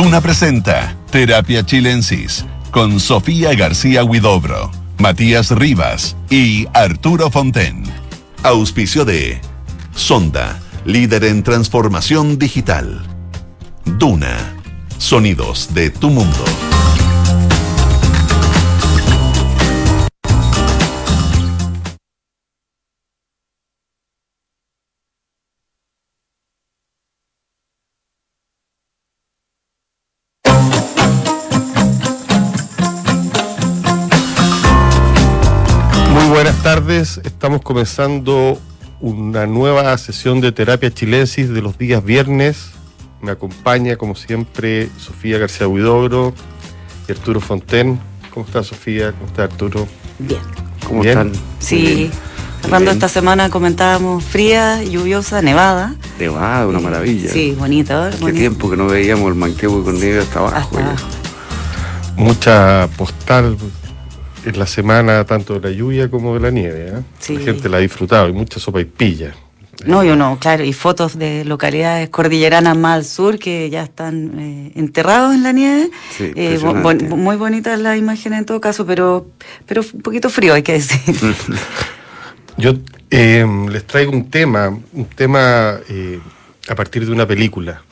Duna presenta Terapia Chilensis con Sofía García Huidobro, Matías Rivas y Arturo Fonten. Auspicio de Sonda, líder en transformación digital. Duna, sonidos de tu mundo. Estamos comenzando una nueva sesión de terapia chilensis de los días viernes. Me acompaña, como siempre, Sofía García Huidobro y Arturo Fonten. ¿Cómo está Sofía? ¿Cómo está Arturo? Bien. ¿Cómo están? Sí. Cerrando esta semana comentábamos fría, lluviosa, nevada. Nevada, una maravilla. Sí, bonita. Qué tiempo que no veíamos el manquebo con nieve hasta abajo. Hasta abajo. Mucha postal en la semana tanto de la lluvia como de la nieve. ¿eh? La gente la ha disfrutado y mucha sopa y pilla. No, yo no, claro, y fotos de localidades cordilleranas más al sur que ya están eh, enterrados en la nieve. Eh, muy bonitas las imágenes en todo caso, pero, pero un poquito frío, hay que decir. yo les traigo un tema, un tema a partir de una película.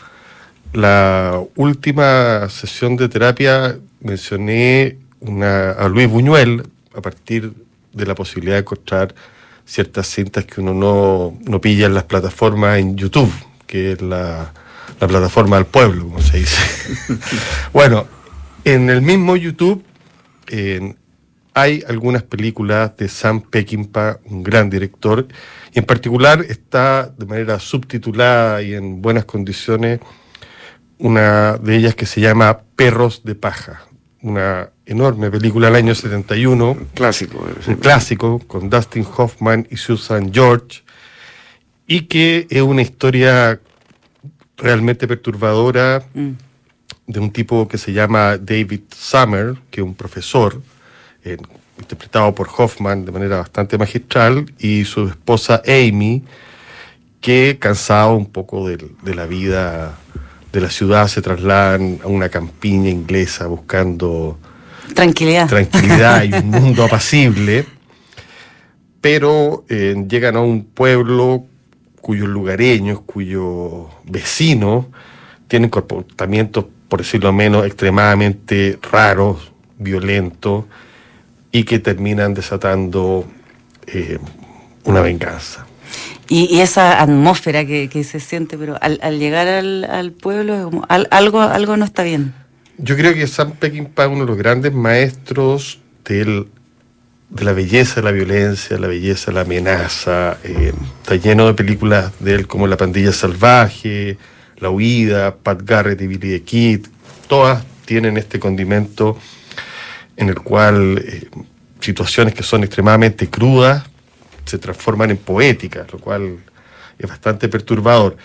La última sesión de terapia mencioné a Luis Buñuel a partir de la posibilidad de encontrar ciertas cintas que uno no, no pilla en las plataformas en YouTube, que es la, plataforma del pueblo, como se dice. bueno, en el mismo YouTube hay algunas películas de Sam Peckinpah, un gran director, y en particular está de manera subtitulada y en buenas condiciones una de ellas que se llama Perros de Paja, una enorme película del año 71. Un clásico. Un clásico con Dustin Hoffman y Susan George. Y que es una historia realmente perturbadora mm. de un tipo que se llama David Summer, que es un profesor, interpretado por Hoffman de manera bastante magistral, y su esposa Amy, que cansado un poco de, de la vida de la ciudad se trasladan a una campiña inglesa buscando tranquilidad, tranquilidad y un mundo apacible, pero eh, llegan a un pueblo cuyos lugareños, cuyos vecinos tienen comportamientos, por decirlo menos, extremadamente raros, violentos, y que terminan desatando eh, una venganza. Y, esa atmósfera que, se siente, pero al, llegar al, pueblo, algo, algo no está bien. Yo creo que Sam Peckinpah es uno de los grandes maestros del, de la belleza de la violencia, la belleza de la amenaza. Eh, está lleno de películas de él como La pandilla salvaje, La huida, Pat Garrett y Billy the Kid. Todas tienen este condimento en el cual eh, situaciones que son extremadamente crudas se transforman en poética, lo cual es bastante perturbador.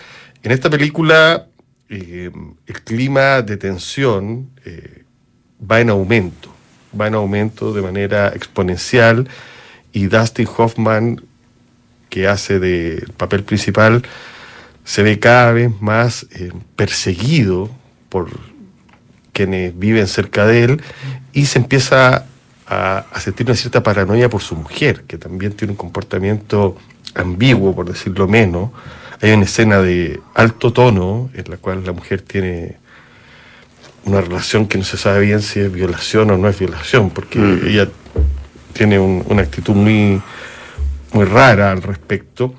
En esta película eh, el clima de tensión eh, va en aumento, va en aumento de manera exponencial y Dustin Hoffman, que hace del papel principal, se ve cada vez más eh, perseguido por quienes viven cerca de él y se empieza a, sentir una cierta paranoia por su mujer, que también tiene un comportamiento ambiguo, por decirlo menos. Hay una escena de alto tono en la cual la mujer tiene una relación que no se sabe bien si es violación o no es violación, porque mm. ella tiene una actitud muy, muy rara al respecto.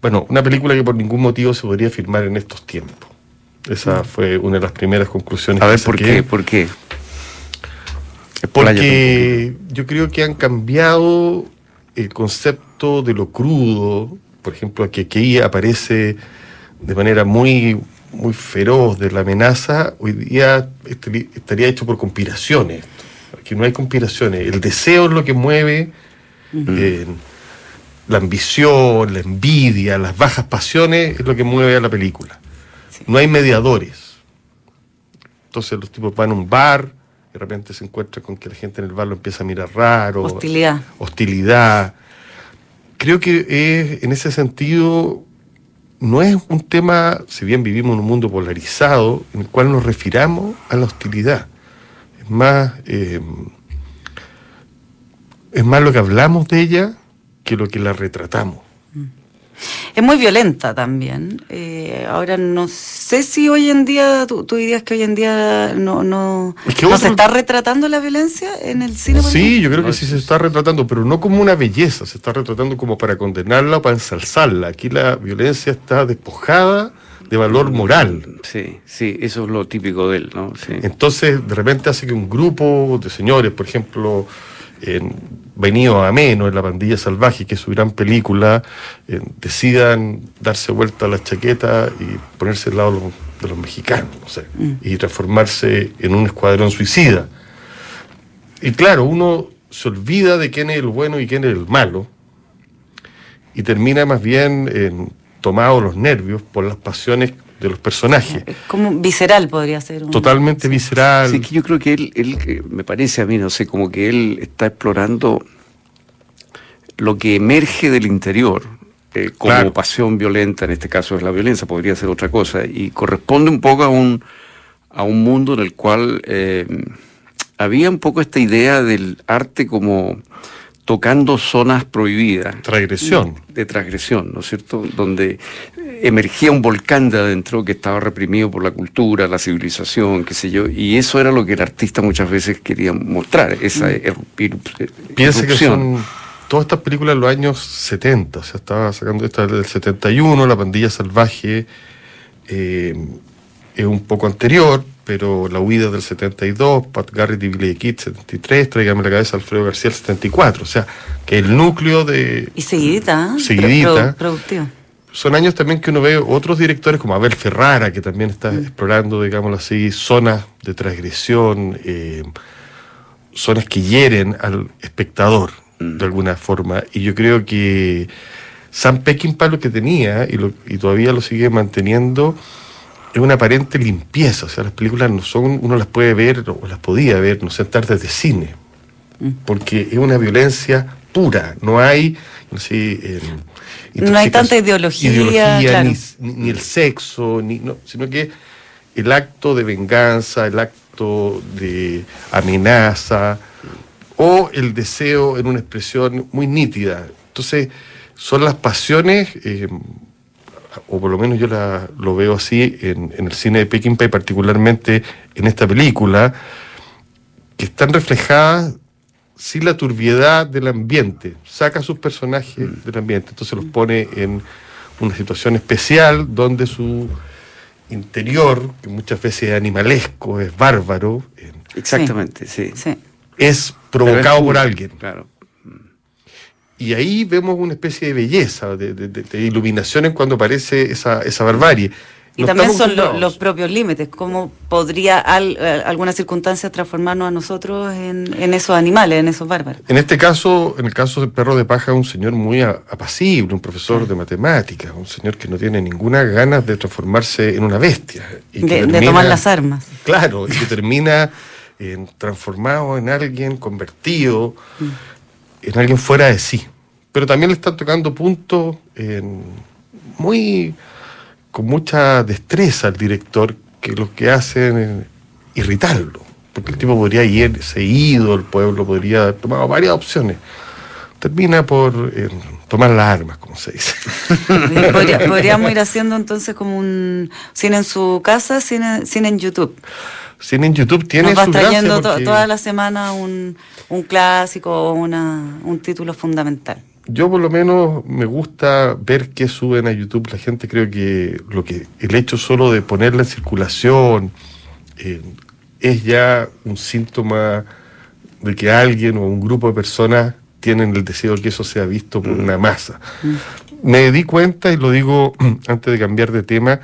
Bueno, una película que por ningún motivo se podría filmar en estos tiempos. Esa mm. fue una de las primeras conclusiones. A ver, ¿por qué? ¿Por qué? Porque yo creo que han cambiado el concepto de lo crudo, por ejemplo, que aquí aparece de manera muy, muy feroz de la amenaza, hoy día estaría hecho por conspiraciones. Aquí no hay conspiraciones. El deseo es lo que mueve eh, la ambición, la envidia, las bajas pasiones, es lo que mueve a la película. No hay mediadores. Entonces los tipos van a un bar, de repente se encuentra con que la gente en el bar lo empieza a mirar raro. Hostilidad. Hostilidad. Creo que es, en ese sentido no es un tema, si bien vivimos en un mundo polarizado, en el cual nos refiramos a la hostilidad. Es más, eh, es más lo que hablamos de ella que lo que la retratamos. Es muy violenta también. Eh, ahora no sé si hoy en día, tú, dirías que hoy en día no, no, se está retratando la violencia en el cine. Sí, yo creo que sí se está retratando, pero no como una belleza, se está retratando como para condenarla o para ensalzarla. Aquí la violencia está despojada de valor moral. Sí, sí, eso es lo típico de él, ¿no? Entonces, de repente hace que un grupo de señores, por ejemplo, en Venido a Menos, en La Pandilla Salvaje, que es su gran película, eh, decidan darse vuelta a la chaqueta y ponerse al lado de los, mexicanos, no sé, mm. y transformarse en un escuadrón suicida. Y claro, uno se olvida de quién es el bueno y quién es el malo, y termina más bien en, tomado los nervios por las pasiones de los personajes. Como visceral podría ser. Totalmente visceral. Sí, que yo creo que él, él, me parece a mí, no sé, como que él está explorando lo que emerge del interior, eh, como pasión violenta, en este caso es la violencia, podría ser otra cosa, y corresponde un poco a un, a un mundo en el cual eh, había un poco esta idea del arte como tocando zonas prohibidas. Transgresión. De transgresión, ¿no es cierto? Donde emergía un volcán de adentro que estaba reprimido por la cultura, la civilización, qué sé yo, y eso era lo que el artista muchas veces quería mostrar, esa erupción. Piense que son todas estas películas de los años 70, o sea, estaba sacando esta del 71, La pandilla salvaje, eh, es un poco anterior, pero La huida del 72, Pat Garrett y Billy Kid 73, Tráigame la cabeza Alfredo García el 74, o sea, que el núcleo de... Y seguidita, ¿eh? seguidita productivo. Son años también que uno ve otros directores como Abel Ferrara, que también está mm. explorando, digámoslo así, zonas de transgresión, eh, zonas que hieren al espectador mm. de alguna forma. Y yo creo que Sam Peckinpah lo que tenía, y, y todavía lo sigue manteniendo, es una aparente limpieza. O sea, las películas no son, uno las puede ver o las podía ver, no sé, tardes de cine. Mm. Porque es una violencia pura. No hay, no sé, no hay tanta ideología, ni, el sexo, ni, no, sino que el acto de venganza, el acto de amenaza o el deseo en una expresión muy nítida. Entonces, son las pasiones eh, o por lo menos yo la, lo veo así en, el cine de Peckinpah y particularmente en esta película, que están reflejadas sin la turbiedad del ambiente, saca a sus personajes mm. del ambiente, entonces los pone en una situación especial donde su interior, que muchas veces es animalesco, es bárbaro, exactamente, sí, es provocado por alguien. Claro. Y ahí vemos una especie de belleza, de, de, iluminación en cuando aparece esa, esa barbarie. Y también son los propios límites, cómo podría eh, alguna circunstancia transformarnos a nosotros en, esos animales, en esos bárbaros. En este caso, en el caso del perro de paja, un señor muy apacible, un profesor de matemáticas, un señor que no tiene ninguna ganas de transformarse en una bestia. de, tomar las armas. Claro, y que termina transformado en alguien convertido. Mm en alguien fuera de sí. Pero también le están tocando puntos muy con mucha destreza al director que lo que hacen es irritarlo. Porque el tipo podría irse ido, el pueblo podría haber tomado varias opciones. Termina por eh, tomar las armas, como se dice. podríamos ir haciendo entonces como un cine en su casa, cine, en YouTube. Cine en YouTube tiene Nos vas trayendo toda la semana un, un clásico o una, un título fundamental. Yo por lo menos me gusta ver qué suben a YouTube la gente. Creo que lo que el hecho solo de ponerla en circulación eh, es ya un síntoma de que alguien o un grupo de personas tienen el deseo de que eso sea visto por una masa. Mm. Me di cuenta, y lo digo antes de cambiar de tema,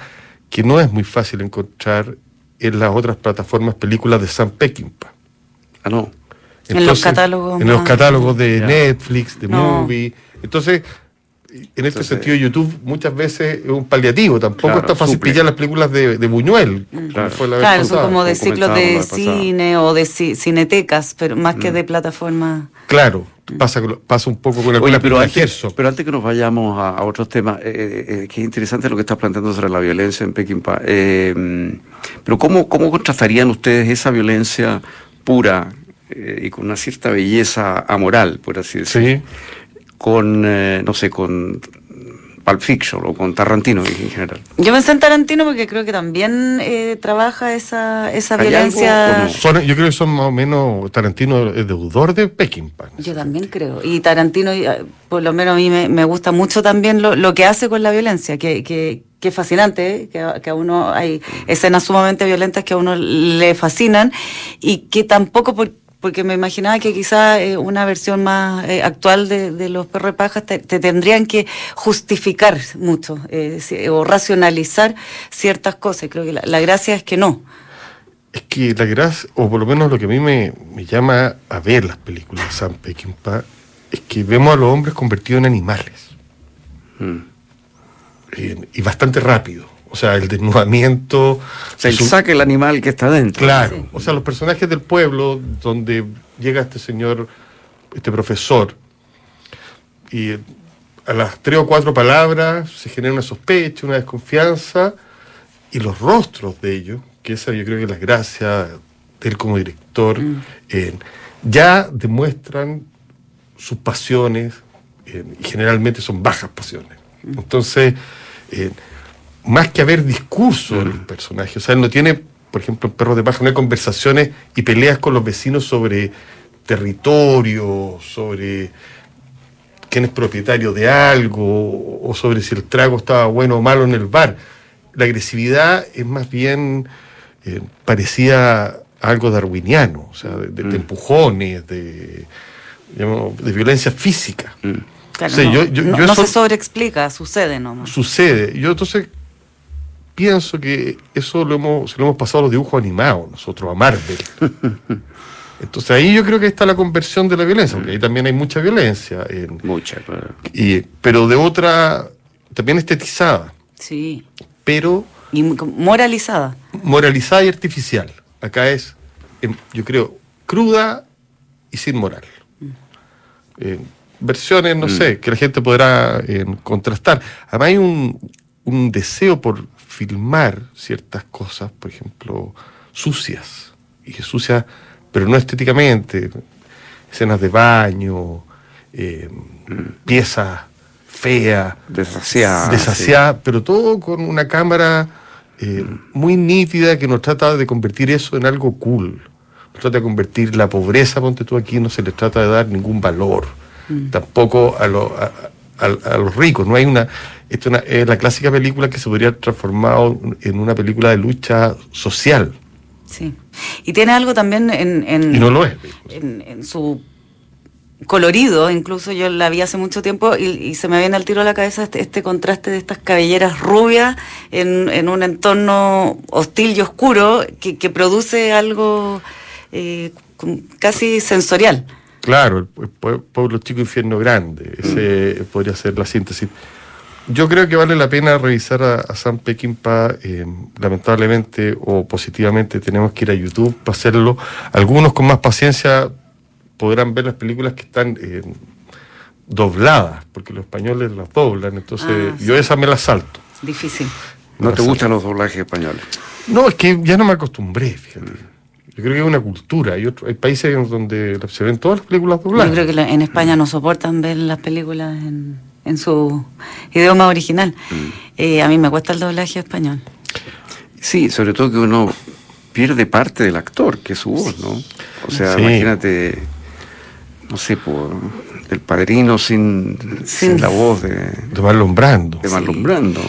que no es muy fácil encontrar en las otras plataformas películas de Sam Peckinpah. Ah, no en los catálogos. En los catálogos de Netflix, de Movie. Entonces, en este sentido, YouTube muchas veces es un paliativo. Tampoco está fácil pillar las películas de, Buñuel. Claro, claro son como de ciclos de cine o de cinetecas, pero más que mm. de plataformas. Claro. Pasa, pasa un poco con el Oye, pero, antes, pero antes que nos vayamos a, otros temas, eh, eh, eh, que es interesante lo que estás planteando sobre la violencia en Pekín. pero ¿cómo, ¿cómo contrastarían ustedes esa violencia pura y con una cierta belleza amoral, por así decirlo? Con, no sé, con Pulp Fiction o con Tarantino en general. Yo pensé en Tarantino porque creo que también eh, trabaja esa, esa violencia. yo creo que son más o menos. Tarantino es deudor de Peckinpah. Yo también creo. Y Tarantino, eh, por lo menos a mí me, gusta mucho también lo, lo, que hace con la violencia, que, que, que es fascinante, que, que, a uno hay escenas sumamente violentas que a uno le fascinan y que tampoco por, porque me imaginaba que quizá eh, una versión más eh, actual de, los perros de paja te, tendrían que justificar mucho eh, o racionalizar ciertas cosas. Creo que la, gracia es que no. Es que la gracia, o por lo menos lo que a mí me, llama a ver las películas de Sam Peckinpah, es que vemos a los hombres convertidos en animales. Mm. y bastante rápido. O sea, el desnudamiento. O sea, el saque el animal que está dentro. Claro. O sea, los personajes del pueblo, donde llega este señor, este profesor, y a las tres o cuatro palabras se genera una sospecha, una desconfianza, y los rostros de ellos, que esa yo creo que es la gracia de él como director, mm. ya demuestran sus pasiones, y generalmente son bajas pasiones. Mm. Entonces, más que haber discurso en el personaje. O sea, él no tiene, por ejemplo, en Perros de Paja, no hay conversaciones y peleas con los vecinos sobre territorio, sobre quién es propietario de algo, o sobre si el trago estaba bueno o malo en el bar. La agresividad es más bien, eh, parecía algo darwiniano, o sea, de, mm. empujones, de, de violencia física. Mm. no, se sobreexplica, sucede nomás. Sucede. Yo entonces pienso que eso lo hemos, se lo hemos pasado a los dibujos animados, nosotros, a Marvel. Entonces ahí yo creo que está la conversión de la violencia, porque ahí también hay mucha violencia. mucha, claro. Y, pero de otra, también estetizada. Sí. Pero... Y moralizada. Moralizada y artificial. Acá es, em, yo creo, cruda y sin moral. Mm. Eh, versiones, no mm. sé, que la gente podrá eh, contrastar. Además hay un, un deseo por filmar ciertas cosas, por ejemplo, sucias, y sucias, pero no estéticamente, escenas de baño, eh, piezas feas, desasiadas, pero todo con una cámara eh, muy nítida que nos trata de convertir eso en algo cool. Nos trata de convertir la pobreza, ponte tú aquí, no se les trata de dar ningún valor, mm. tampoco a, a los ricos, no hay una esta es la clásica película que se podría transformar en una película de lucha social. Sí. Y tiene algo también en. y no lo es. En, su colorido, incluso yo la vi hace mucho tiempo y, se me viene al tiro a la cabeza este, este contraste de estas cabelleras rubias en, un entorno hostil y oscuro que, produce algo eh, casi sensorial. Claro, el, pueblo chico, infierno grande, ese podría ser la síntesis. Yo creo que vale la pena revisar a, Sam Peckinpah. Eh, lamentablemente o positivamente tenemos que ir a YouTube para hacerlo. Algunos con más paciencia podrán ver las películas que están eh, dobladas, porque los españoles las doblan. Entonces, ah, yo esa me la salto. Difícil. ¿No te gustan los doblajes españoles? No, es que ya no me acostumbré, fíjate. Yo creo que es una cultura. Hay, hay países donde se ven todas las películas dobladas. Yo creo que en España no soportan ver las películas en en su idioma original. Mm. Eh, a mí me cuesta el doblaje español. Sí, sobre todo que uno pierde parte del actor, que es su voz, ¿no? O sea, imagínate, no sé, por el padrino sin, sin la voz de, de Marlon Brando. De Marlon Brando.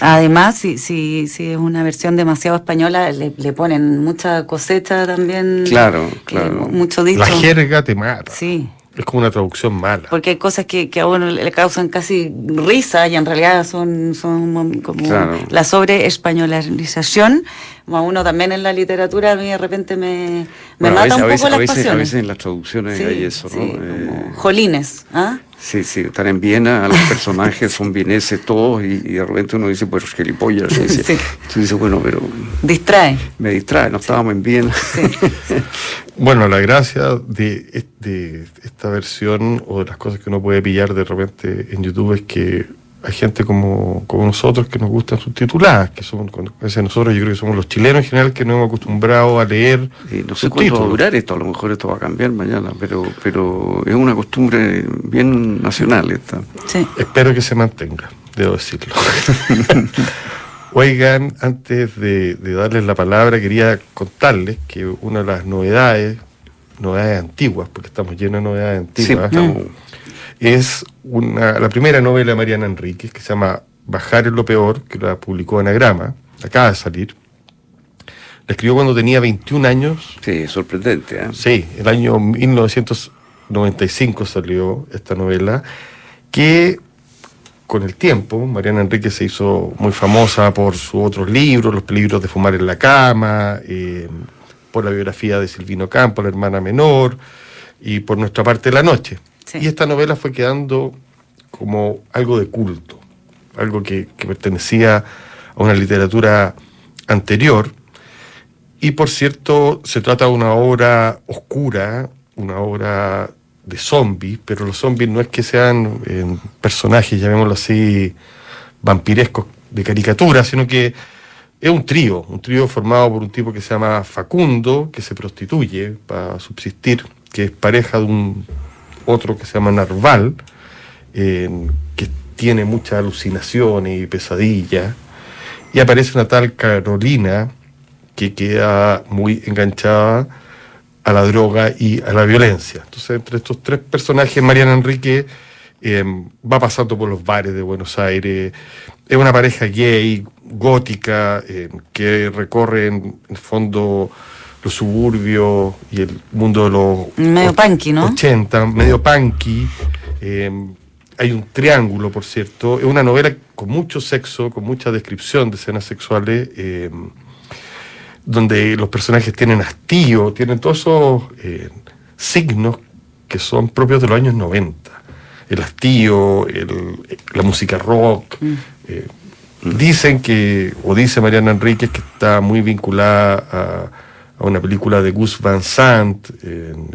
Además, si, si, si es una versión demasiado española, le, ponen mucha cosecha también. Claro, claro. mucho dicho. La jerga te mata. Sí. Es como una traducción mala. Porque hay cosas que, que a uno le causan casi risa y en realidad son, son como la sobre españolización. A uno también en la literatura a mí de repente me, me mata un poco las pasiones. A veces en las traducciones hay eso, ¿no? Eh, jolines, ¿ah? Sí, sí, están en Viena, los personajes son vieneses todos y, de repente uno dice, pues gilipollas. Y dice, sí. Tú dices, bueno, pero... Distrae. Me distrae, no estábamos en Viena. Bueno, la gracia de, de, esta versión o de las cosas que uno puede pillar de repente en YouTube es que hay gente como, como nosotros que nos gustan subtituladas, que somos, nosotros yo creo que somos los chilenos en general que nos hemos acostumbrado a leer. no sé cuánto va a durar esto, a lo mejor esto va a cambiar mañana, pero, pero es una costumbre bien nacional esta. Sí. Espero que se mantenga, debo decirlo. Oigan, antes de, darles la palabra, quería contarles que una de las novedades, novedades antiguas, porque estamos llenos de novedades antiguas, es una, la primera novela de Mariana Enríquez que se llama Bajar en lo peor, que la publicó Anagrama, acaba de salir. La escribió cuando tenía 21 años. Sí, sorprendente. ¿eh? Sí, el año 1995 salió esta novela, que con el tiempo, Mariana Enríquez se hizo muy famosa por sus otros libros, Los peligros de fumar en la cama, eh, por la biografía de Silvino Campo, la hermana menor, y por nuestra parte de la noche. Y esta novela fue quedando como algo de culto, algo que, pertenecía a una literatura anterior. Y por cierto, se trata de una obra oscura, una obra de zombies, pero los zombies no es que sean eh, personajes, llamémoslo así, vampirescos de caricatura, sino que es un trío, un trío formado por un tipo que se llama Facundo, que se prostituye para subsistir, que es pareja de un otro que se llama Narval, que tiene muchas alucinaciones y pesadillas, y aparece una tal Carolina que queda muy enganchada a la droga y a la violencia. Entonces, entre estos tres personajes, Mariana Enrique em, va pasando por los bares de Buenos Aires, es una pareja gay, gótica, em, que recorre en el fondo los suburbios y el mundo de los medio punky, ¿no? 80, medio punky. Eh, hay un triángulo, por cierto. Es una novela con mucho sexo, con mucha descripción de escenas sexuales, eh, donde los personajes tienen hastío, tienen todos esos eh, signos que son propios de los años 90. El hastío, la música rock. Mm. Dicen que, o dice Mariana Enríquez, que está muy vinculada a a una película de Gus Van Sant, en,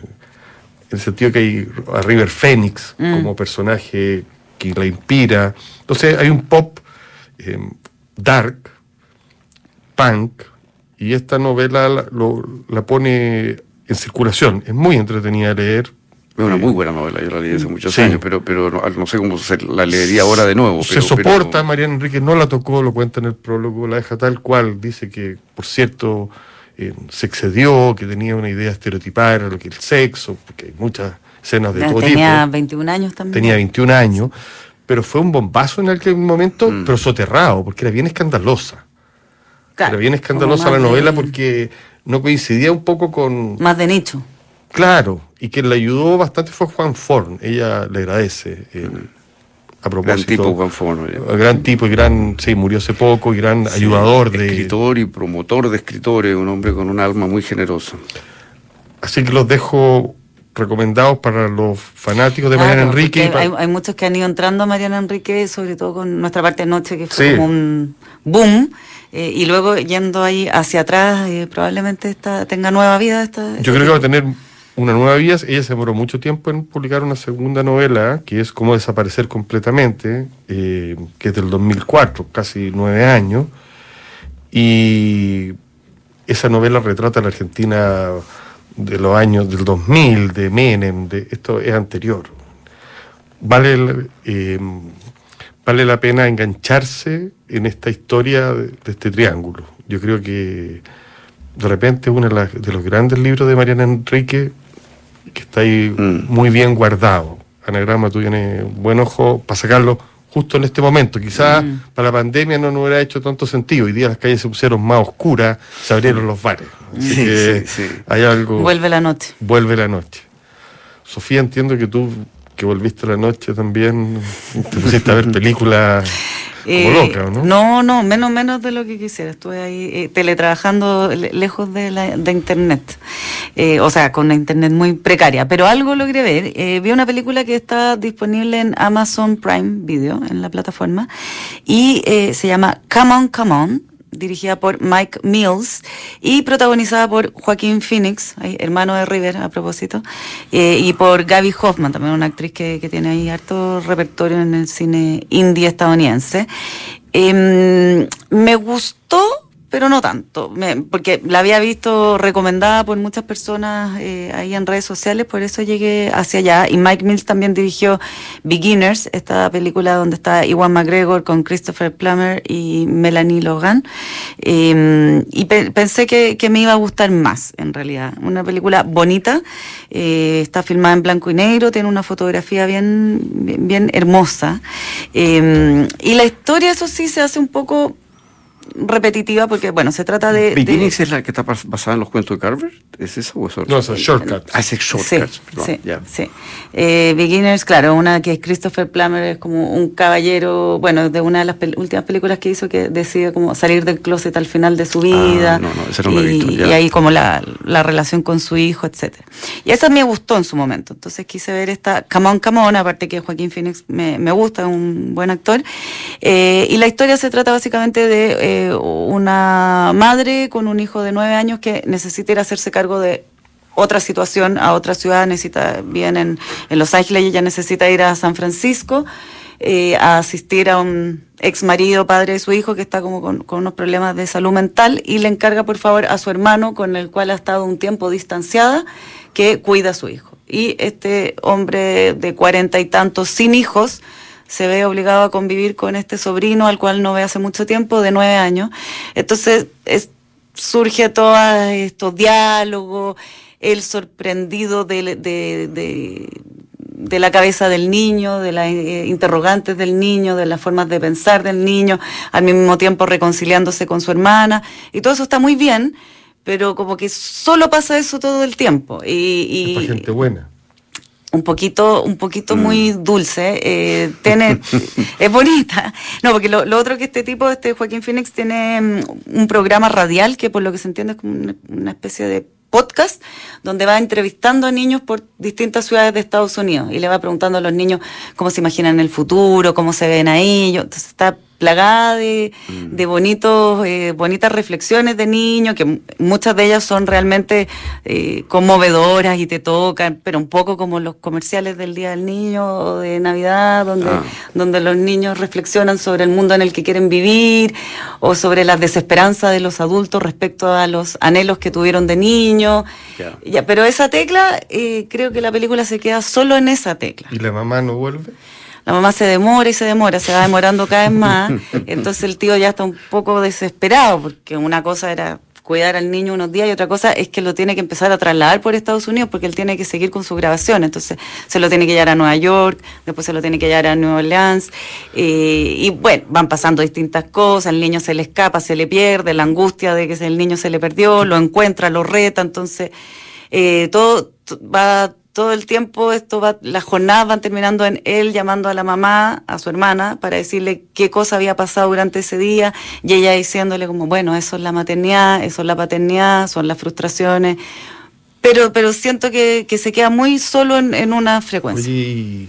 el sentido que hay a River Phoenix mm. como personaje que la inspira. Entonces hay un pop em, dark, punk, y esta novela la, pone en circulación. Es muy entretenida de leer. Es una muy buena novela, yo la leí hace muchos años, pero, pero no, sé cómo se la leería ahora de nuevo. Se soporta, Mariana Enrique no la tocó, lo cuenta en el prólogo, la deja tal cual, dice que, por cierto, eh, se excedió, que tenía una idea estereotipada de lo que el sexo, porque hay muchas escenas de todo tipo. Tenía 21 años también. Tenía 21 años, pero fue un bombazo en aquel momento, mm. pero soterrado, porque era bien escandalosa. era bien escandalosa la novela porque no coincidía un poco con... Más de nicho. Claro, y quien la ayudó bastante fue Juan Forn, ella le agradece. A propósito. Gran tipo, Juan Forn. Gran tipo y gran, sí, murió hace poco y gran ayudador de... Escritor y promotor de escritores, un hombre con un alma muy generosa. Así que los dejo recomendados para los fanáticos de Mariana Enrique. Hay, muchos que han ido entrando a Mariana Enrique, sobre todo con nuestra parte de noche, que fue como un boom. Eh, y luego yendo ahí hacia atrás, eh, probablemente esta, tenga nueva vida. Esta, Yo creo que va a tener una nueva vía. Ella se demoró mucho tiempo en publicar una segunda novela, que es Cómo desaparecer completamente, eh, que es del 2004, casi nueve años. Y esa novela retrata a la Argentina de los años del 2000, de Menem, de, esto es anterior. Vale, eh, vale la pena engancharse en esta historia de, este triángulo. Yo creo que de repente uno de los grandes libros de Mariana Enrique que está ahí mm. muy bien guardado. Anagrama, tú tienes buen ojo para sacarlo justo en este momento. Quizás mm. para la pandemia no nos hubiera hecho tanto sentido. Hoy día las calles se pusieron más oscuras, se abrieron los bares. sí, sí, hay algo. Vuelve la noche. Vuelve la noche. Sofía, entiendo que tú que volviste la noche también, te pusiste a ver películas eh, ¿no? No, menos, menos de lo que quisiera. Estuve ahí eh, teletrabajando lejos de, la, de internet. Eh, o sea, con una internet muy precaria. Pero algo logré ver. vi una película que está disponible en Amazon Prime Video, en la plataforma, y se llama Come On, Come On, dirigida por Mike Mills y protagonizada por Joaquín Phoenix, hermano de River a propósito, eh, y por Gaby Hoffman, también una actriz que, que, tiene ahí harto repertorio en el cine indie estadounidense. Em, me gustó pero no tanto, porque la había visto recomendada por muchas personas eh, ahí en redes sociales, por eso llegué hacia allá. Y Mike Mills también dirigió Beginners, esta película donde está Iwan McGregor con Christopher Plummer y Melanie Logan. Em, y pensé que, me iba a gustar más, en realidad. Una película bonita, eh, está filmada en blanco y negro, tiene una fotografía bien, bien, hermosa. Em, y la historia, eso sí, se hace un poco repetitiva porque, bueno, se trata de... ¿Beginnings es la que está basada en los cuentos de Carver? ¿Es esa o es No, es Shortcuts. Ah, es Shortcuts. Sí, sí, eh, Beginners, claro, una que es Christopher Plummer, es como un caballero, bueno, de una de las últimas películas que hizo que decide como salir del closet al final de su ah, vida. no, no, ese no lo he visto. Y ahí como la, la, relación con su hijo, etcétera. Y esa me gustó en su momento. Entonces quise ver esta Come On, Come On, aparte que Joaquín Phoenix me, me gusta, es un buen actor. Eh, y la historia se trata básicamente de eh, una madre con un hijo de nueve años que necesita ir a hacerse cargo de otra situación a otra ciudad, necesita, bien en, Los Ángeles y ella necesita ir a San Francisco eh, a asistir a un ex marido, padre de su hijo, que está como con, unos problemas de salud mental y le encarga por favor a su hermano, con el cual ha estado un tiempo distanciada, que cuida a su hijo. Y este hombre de cuarenta y tantos sin hijos, se ve obligado a convivir con este sobrino al cual no ve hace mucho tiempo, de nueve años. Entonces surge todo estos diálogos, el sorprendido de, de, la cabeza del niño, de las eh, interrogantes del niño, de las formas de pensar del niño, al mismo tiempo reconciliándose con su hermana, y todo eso está muy bien, pero como que solo pasa eso todo el tiempo. Y, y gente buena un poquito, un poquito muy mm. dulce, eh, tiene, es bonita. No, porque lo, otro que este tipo, este Joaquín Phoenix, tiene mm, un programa radial que por lo que se entiende es como una especie de podcast donde va entrevistando a niños por distintas ciudades de Estados Unidos y le va preguntando a los niños cómo se imaginan el futuro, cómo se ven ahí. Entonces está plagada de, mm. de bonitos, eh, bonitas reflexiones de niños, que muchas de ellas son realmente eh, conmovedoras y te tocan, pero un poco como los comerciales del Día del Niño o de Navidad, donde, ah. donde los niños reflexionan sobre el mundo en el que quieren vivir o sobre la desesperanza de los adultos respecto a los anhelos que tuvieron de niño. Ya, pero esa tecla, eh, creo que la película se queda solo en esa tecla. ¿Y la mamá no vuelve? La mamá se demora y se demora, se va demorando cada vez más, entonces el tío ya está un poco desesperado, porque una cosa era cuidar al niño unos días y otra cosa es que lo tiene que empezar a trasladar por Estados Unidos porque él tiene que seguir con su grabación, entonces se lo tiene que llevar a Nueva York, después se lo tiene que llevar a Nueva Orleans, eh, y bueno, van pasando distintas cosas, el niño se le escapa, se le pierde, la angustia de que el niño se le perdió, lo encuentra, lo reta, entonces eh, todo va todo el tiempo esto va, las jornadas van terminando en él llamando a la mamá, a su hermana, para decirle qué cosa había pasado durante ese día, y ella diciéndole como, bueno, eso es la maternidad, eso es la paternidad, son las frustraciones, pero, pero siento que, se queda muy solo en, una frecuencia. Oye,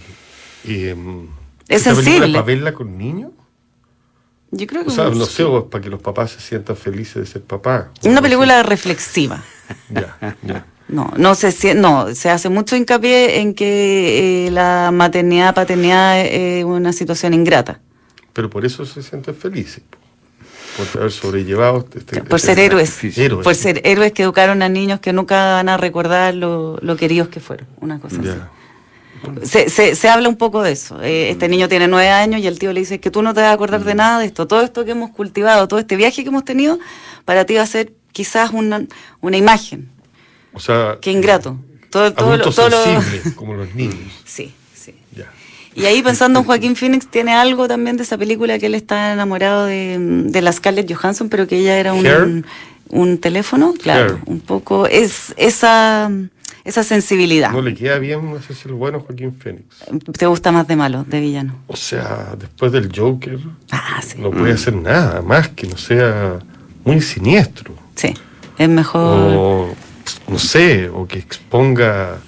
em, es sensible. ¿Para verla con niños? Yo creo que... O sea, no sé, para que los papás se sientan felices de ser papá. Una película reflexiva. ya, ya. No, no se, no, se hace mucho hincapié en que eh, la maternidad, paternidad es una situación ingrata. Pero por eso se sienten felices, por haber sobrellevado. Este, por este ser héroes, Por ser héroes que educaron a niños que nunca van a recordar lo, queridos que fueron, una cosa así. Se, se, se, habla un poco de eso. Eh, este niño tiene nueve años y el tío le dice que tú no te vas a acordar de nada de esto. Todo esto que hemos cultivado, todo este viaje que hemos tenido, para ti va a ser quizás una, una imagen, o sea, Qué ingrato. Todo, todo, como los niños. Sí, sí. Y ahí pensando en Joaquín Phoenix, tiene algo también de esa película que él está enamorado de, de la Scarlett Johansson, pero que ella era un, un teléfono, claro, un poco, es esa, esa sensibilidad. No le queda bien, no sé si el bueno Joaquín Phoenix. ¿Te gusta más de malo, de villano? O sea, después del Joker, ah, no puede hacer nada más que no sea muy siniestro. Sí, es mejor no sé, o que exponga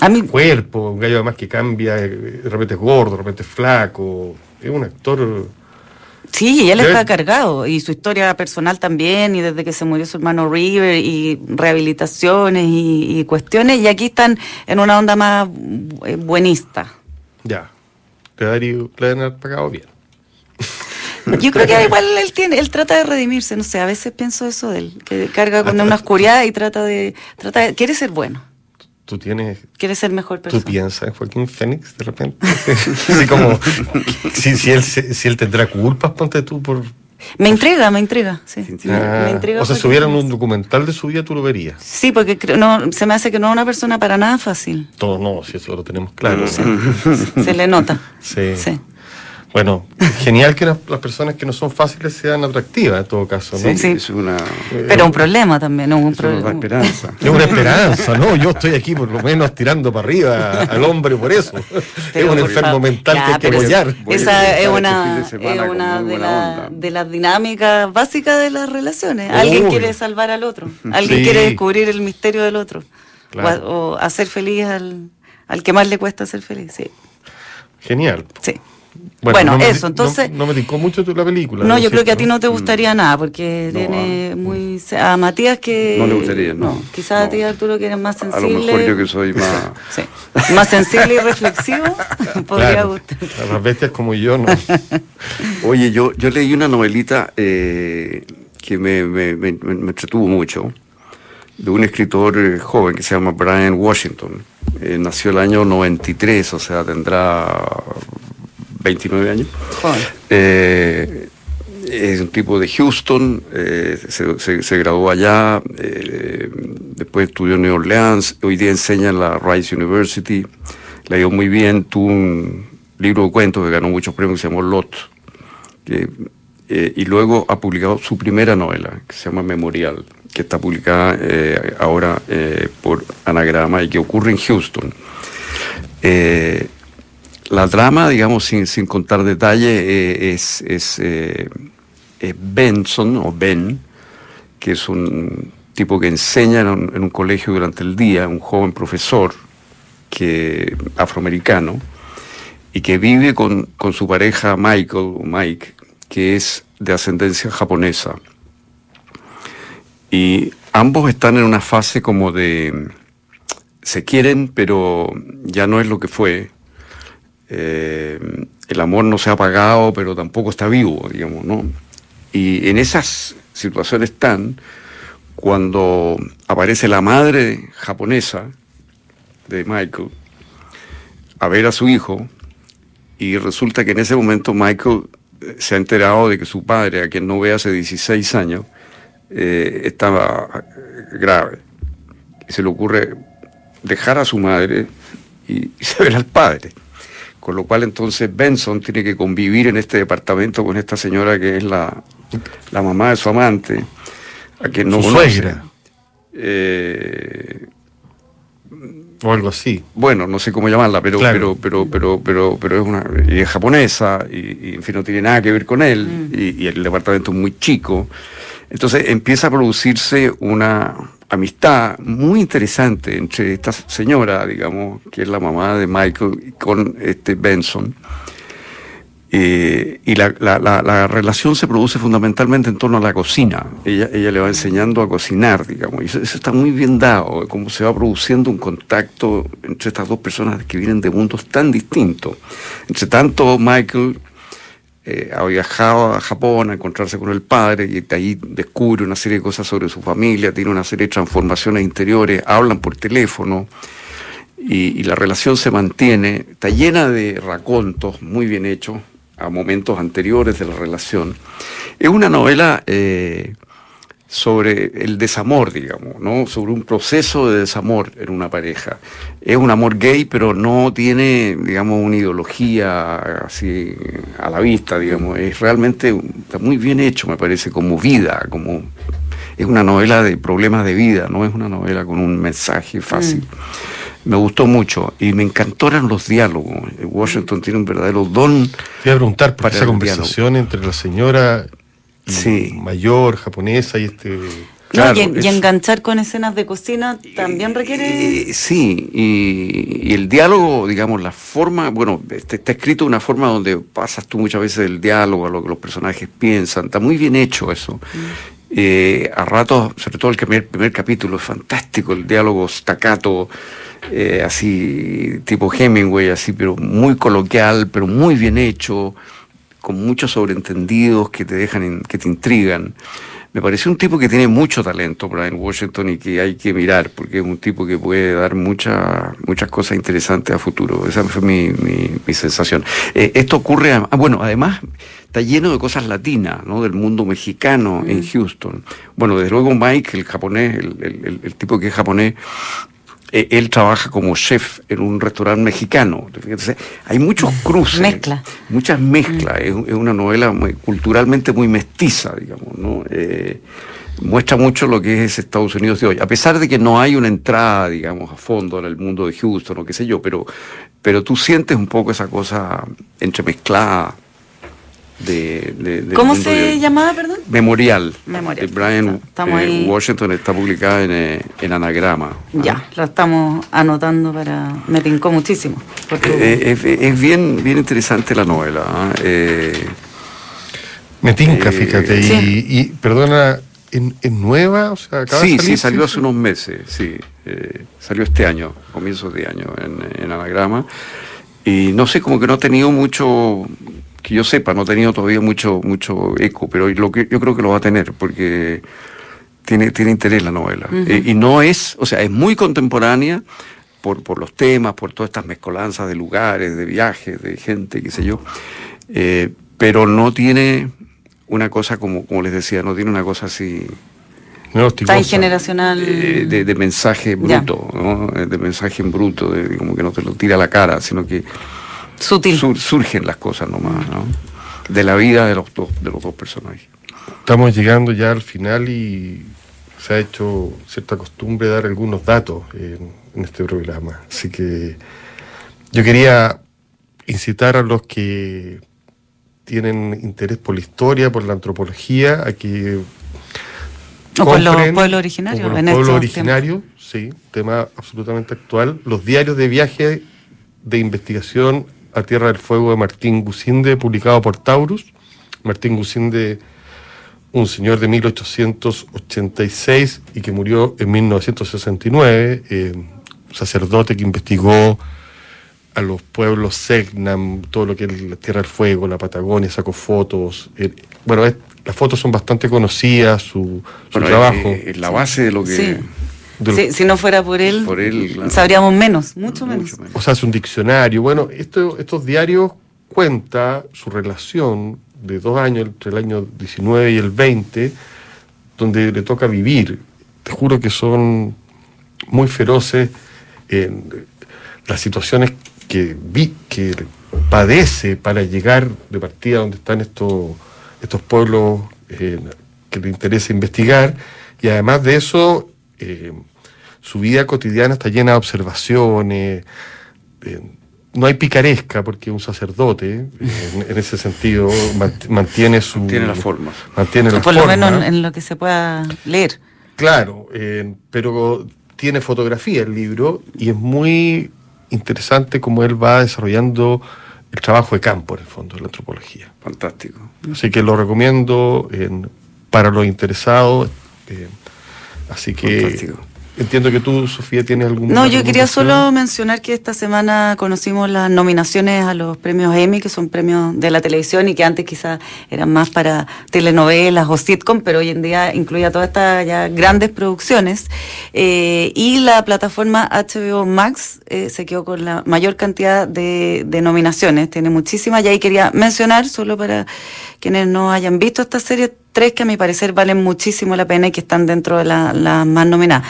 a mi cuerpo, un gallo además que cambia, de repente es gordo, de repente es flaco, es un actor... Sí, y él está cargado, y su historia personal también, y desde que se murió su hermano River, y rehabilitaciones y, cuestiones, y aquí están en una onda más eh, buenista. Ya, le deben haber pagado bien. Yo creo que igual él tiene, él trata de redimirse, no sé, a veces pienso eso de él, que carga con una oscuridad y trata de, trata de, quiere ser bueno. Tú tienes. Quiere ser mejor persona. ¿Tú piensas en Joaquín Fénix de repente? Así como, si, si, él, si él tendrá culpas, ponte tú por, me intriga, me intriga, sí. Ah, me intriga o sea, si hubiera un documental de su vida, tú lo verías. Sí, porque no, se me hace que no es una persona para nada fácil. Todo no, si eso lo tenemos claro. se le nota. Sí. sí. Bueno, genial que las personas que no son fáciles sean atractivas en todo caso, ¿no? Sí, Es una, Pero un problema también, ¿no? Un es una esperanza. Es una esperanza, ¿no? Yo estoy aquí por lo menos tirando para arriba al hombre por eso. es un enfermo mental que hay que apoyar. Esa es una, es una de, de, las dinámicas básicas de las relaciones. Alguien quiere salvar al otro. Alguien quiere descubrir el misterio del otro. O, hacer feliz al, al que más le cuesta ser feliz, sí. Genial. Sí. Bueno, eso, entonces... No, me dijo mucho la película. No, yo creo que a ti no te gustaría nada, porque tiene muy... A Matías que... No le gustaría, no. quizás a ti, Arturo, que eres más sensible. A lo mejor yo que soy más... sí. Más sensible y reflexivo, podría gustar. A las bestias como yo, ¿no? Oye, yo, yo leí una novelita eh, que me, me, me, entretuvo mucho, de un escritor eh, joven que se llama Brian Washington. Eh, nació el año 93, o sea, tendrá 29 años. Eh, es un tipo de Houston, eh, se, graduó allá, eh, después estudió en New Orleans, hoy día enseña en la Rice University, le dio muy bien, tuvo un libro de cuentos que ganó muchos premios que se llamó Lot, y luego ha publicado su primera novela, que se llama Memorial, que está publicada ahora por Anagrama y que ocurre en Houston. La trama, digamos, sin, contar detalles, eh, es, eh, es, Benson, o Ben, que es un tipo que enseña en un, colegio durante el día, un joven profesor que, afroamericano, y que vive con, con su pareja Michael, o Mike, que es de ascendencia japonesa. Y ambos están en una fase como de... se quieren, pero ya no es lo que fue eh, el amor no se ha apagado, pero tampoco está vivo, digamos, ¿no? Y en esas situaciones están cuando aparece la madre japonesa de Michael a ver a su hijo y resulta que en ese momento Michael eh, se ha enterado de que su padre, a quien no ve hace 16 años, eh, estaba grave. Y se le ocurre dejar a su madre y, y se ver al padre. Con lo cual entonces Benson tiene que convivir en este departamento con esta señora que es la, mamá de su amante, a quien no su Suegra. Eh, o algo así. Bueno, no sé cómo llamarla, pero, pero, pero, pero, pero, pero es una, y es japonesa, y, en fin no tiene nada que ver con él, mm. y, y el departamento es muy chico. Entonces empieza a producirse una, amistad muy interesante entre esta señora, digamos, que es la mamá de Michael, con este Benson. Eh, y la, la, relación se produce fundamentalmente en torno a la cocina. Ella, le va enseñando a cocinar, digamos, y eso, está muy bien dado, cómo se va produciendo un contacto entre estas dos personas que vienen de mundos tan distintos. Entre tanto, Michael eh, ha viajado a Japón a encontrarse con el padre y ahí descubre una serie de cosas sobre su familia, tiene una serie de transformaciones interiores, hablan por teléfono y, la relación se mantiene, está llena de racontos muy bien hechos a momentos anteriores de la relación. Es una novela eh, sobre el desamor, digamos, ¿no? Sobre un proceso de desamor en una pareja. Es un amor gay, pero no tiene, digamos, una ideología así a la vista, digamos. Es realmente, está muy bien hecho, me parece, como vida, como... Es una novela de problemas de vida, no es una novela con un mensaje fácil. Mm. Me gustó mucho y me encantaron los diálogos. Washington tiene un verdadero don. Te a preguntar para esa conversación entre la señora sí. mayor, japonesa y este y, enganchar con escenas de cocina también requiere... sí, y, el diálogo, digamos, la forma, bueno, este, está, escrito de una forma donde pasas tú muchas veces el diálogo a lo que los personajes piensan, está muy bien hecho eso. Mm. Eh, a ratos, sobre todo el primer, primer capítulo, es fantástico, el diálogo staccato, eh, así tipo Hemingway, así, pero muy coloquial, pero muy bien hecho, con muchos sobreentendidos que te dejan, que te intrigan. Me parece un tipo que tiene mucho talento, Brian Washington, y que hay que mirar, porque es un tipo que puede dar mucha, muchas cosas interesantes a futuro. Esa fue mi, mi, sensación. Eh, esto ocurre, ah, bueno, además está lleno de cosas latinas, ¿no? Del mundo mexicano en mm. Houston. Bueno, desde luego Mike, el japonés, el, el tipo que es japonés, eh, él trabaja como chef en un restaurante mexicano. hay muchos mm. cruces, Mezcla. muchas mezclas. Mm. Es, una novela culturalmente muy mestiza, digamos. ¿no? Eh, muestra mucho lo que es Estados Unidos de hoy. A pesar de que no hay una entrada, digamos, a fondo en el mundo de Houston o qué sé yo, pero, pero tú sientes un poco esa cosa entremezclada de, ¿Cómo se llamaba, perdón? Memorial. Memorial. De Brian eh, Washington está publicada en, eh, en anagrama. Ya, lo estamos anotando para... Me tincó muchísimo. Eh, es, bien, bien interesante la novela. ¿ah? me tinca, fíjate. Y, perdona, ¿es nueva? O sea, sí, sí, salió hace unos meses, sí. salió este año, comienzos de año, en, en anagrama. Y no sé, como que no ha tenido mucho que yo sepa, no ha tenido todavía mucho, mucho eco, pero lo que, yo creo que lo va a tener, porque tiene, tiene interés la novela. Eh, y no es, o sea, es muy contemporánea por, por los temas, por todas estas mezcolanzas de lugares, de viajes, de gente, qué sé yo, eh, pero no tiene una cosa como, como les decía, no tiene una cosa así... No, tan generacional. Eh, de, mensaje bruto, ¿no? de mensaje en bruto, de, como que no te lo tira a la cara, sino que surgen las cosas nomás, ¿no? De la vida de los dos, de los dos personajes. Estamos llegando ya al final y se ha hecho cierta costumbre dar algunos datos en, este programa. Así que yo quería incitar a los que tienen interés por la historia, por la antropología, a que o por los pueblos originarios. los pueblos originarios, sí, tema absolutamente actual. Los diarios de viaje de investigación a Tierra del Fuego de Martín Gusinde, publicado por Taurus. Martín Gusinde, un señor de 1886 y que murió en 1969, eh, sacerdote que investigó a los pueblos Segnam, todo lo que es la Tierra del Fuego, la Patagonia, sacó fotos. Eh, bueno, las fotos son bastante conocidas, su, trabajo. Es, la base de lo que si no fuera por él, sabríamos menos, mucho, menos. O sea, es un diccionario. Bueno, esto, estos diarios cuenta su relación de dos años, entre el año 19 y el 20, donde le toca vivir. Te juro que son muy feroces en las situaciones que vi, que padece para llegar de partida donde están estos, estos pueblos eh, que le interesa investigar. Y además de eso, eh, su vida cotidiana está llena de observaciones. Eh, no hay picaresca porque un sacerdote, en, ese sentido, mantiene su. Mantiene la forma. Mantiene la Por lo menos en, lo que se pueda leer. Claro, eh, pero tiene fotografía el libro y es muy interesante cómo él va desarrollando el trabajo de campo, en el fondo, de la antropología. Fantástico. Así que lo recomiendo para los interesados. Eh, así que. Fantástico. Entiendo que tú, Sofía, tienes algún... No, yo quería solo mencionar que esta semana conocimos las nominaciones a los premios Emmy, que son premios de la televisión y que antes quizás eran más para telenovelas o sitcom, pero hoy en día incluye todas estas ya grandes producciones. Eh, y la plataforma HBO Max eh, se quedó con la mayor cantidad de, nominaciones, tiene muchísimas, y ahí quería mencionar, solo para quienes no hayan visto esta serie, tres que a mi parecer valen muchísimo la pena y que están dentro de las la más nominadas.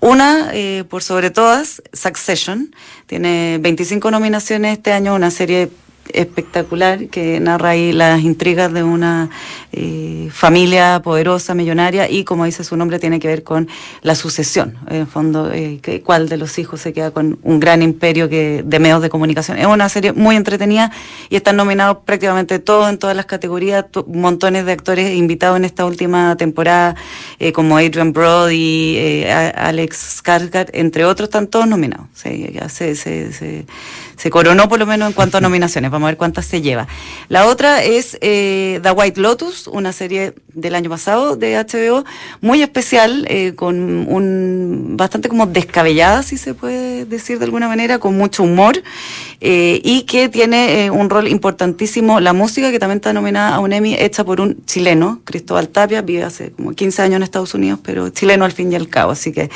Una, eh, por sobre todas, Succession, tiene 25 nominaciones este año, una serie espectacular que narra ahí las intrigas de una eh, familia poderosa, millonaria y como dice su nombre tiene que ver con la sucesión, en fondo, eh, que, cuál de los hijos se queda con un gran imperio que, de medios de comunicación. Es una serie muy entretenida y están nominados prácticamente todos en todas las categorías, montones de actores invitados en esta última temporada, eh, como Adrian Brody, Alex Skarsgård, entre otros, están todos nominados. ya se, se, se se coronó por lo menos en cuanto a nominaciones. Vamos a ver cuántas se lleva. La otra es eh, The White Lotus, una serie del año pasado de HBO, muy especial, eh, con un bastante como descabellada, si se puede decir de alguna manera, con mucho humor, eh, y que tiene un rol importantísimo la música, que también está nominada a un Emmy, hecha por un chileno, Cristóbal Tapia, vive hace como 15 años en Estados Unidos, pero chileno al fin y al cabo, así que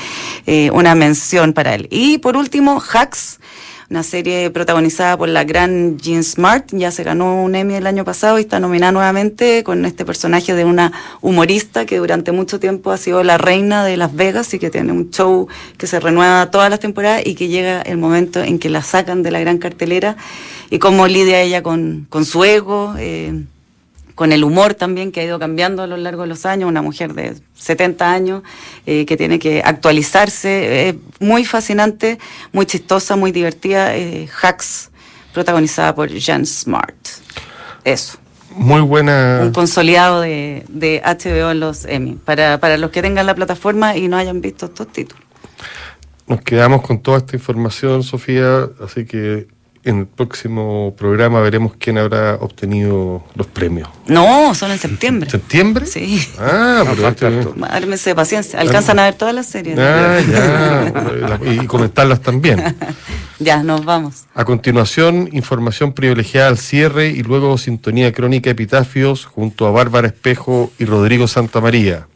una mención para él. Y por último, Hacks, una serie protagonizada por la gran Jean Smart, ya se ganó un Emmy el año pasado y está nominada nuevamente con este personaje de una humorista que durante mucho tiempo ha sido la reina de Las Vegas y que tiene un show que se renueva todas las temporadas y que llega el momento en que la sacan de la gran cartelera y cómo lidia ella con, con su ego. Eh, con el humor también que ha ido cambiando a lo largo de los años, una mujer de 70 años eh, que tiene que actualizarse, es muy fascinante, muy chistosa, muy divertida, eh, Hacks, protagonizada por Jan Smart. Eso. Muy buena. Un consolidado de, de HBO en los Emmy, para, para los que tengan la plataforma y no hayan visto estos títulos. Nos quedamos con toda esta información, Sofía, así que en el próximo programa veremos quién habrá obtenido los premios. No, son en septiembre. ¿Septiembre? Sí. Ah, pero este... paciencia. Alcanzan a ver todas las series. Ah, ya. y comentarlas también. ya, nos vamos. A continuación, información privilegiada al cierre y luego sintonía crónica epitafios junto a Bárbara Espejo y Rodrigo Santamaría.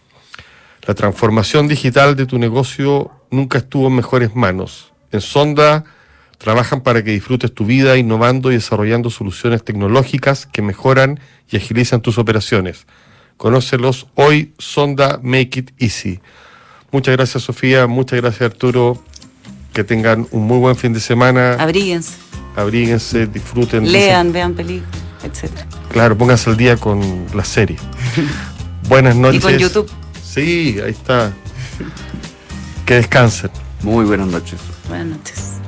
La transformación digital de tu negocio nunca estuvo en mejores manos. En Sonda Trabajan para que disfrutes tu vida innovando y desarrollando soluciones tecnológicas que mejoran y agilizan tus operaciones. Conócelos hoy, Sonda Make It Easy. Muchas gracias Sofía, muchas gracias Arturo. Que tengan un muy buen fin de semana. Abríguense. Abríguense, disfruten. Lean, vean películas, etc. Claro, pónganse al día con la serie. Buenas noches. Y con YouTube. Sí, ahí está. Que descansen. Muy buenas noches. Buenas noches.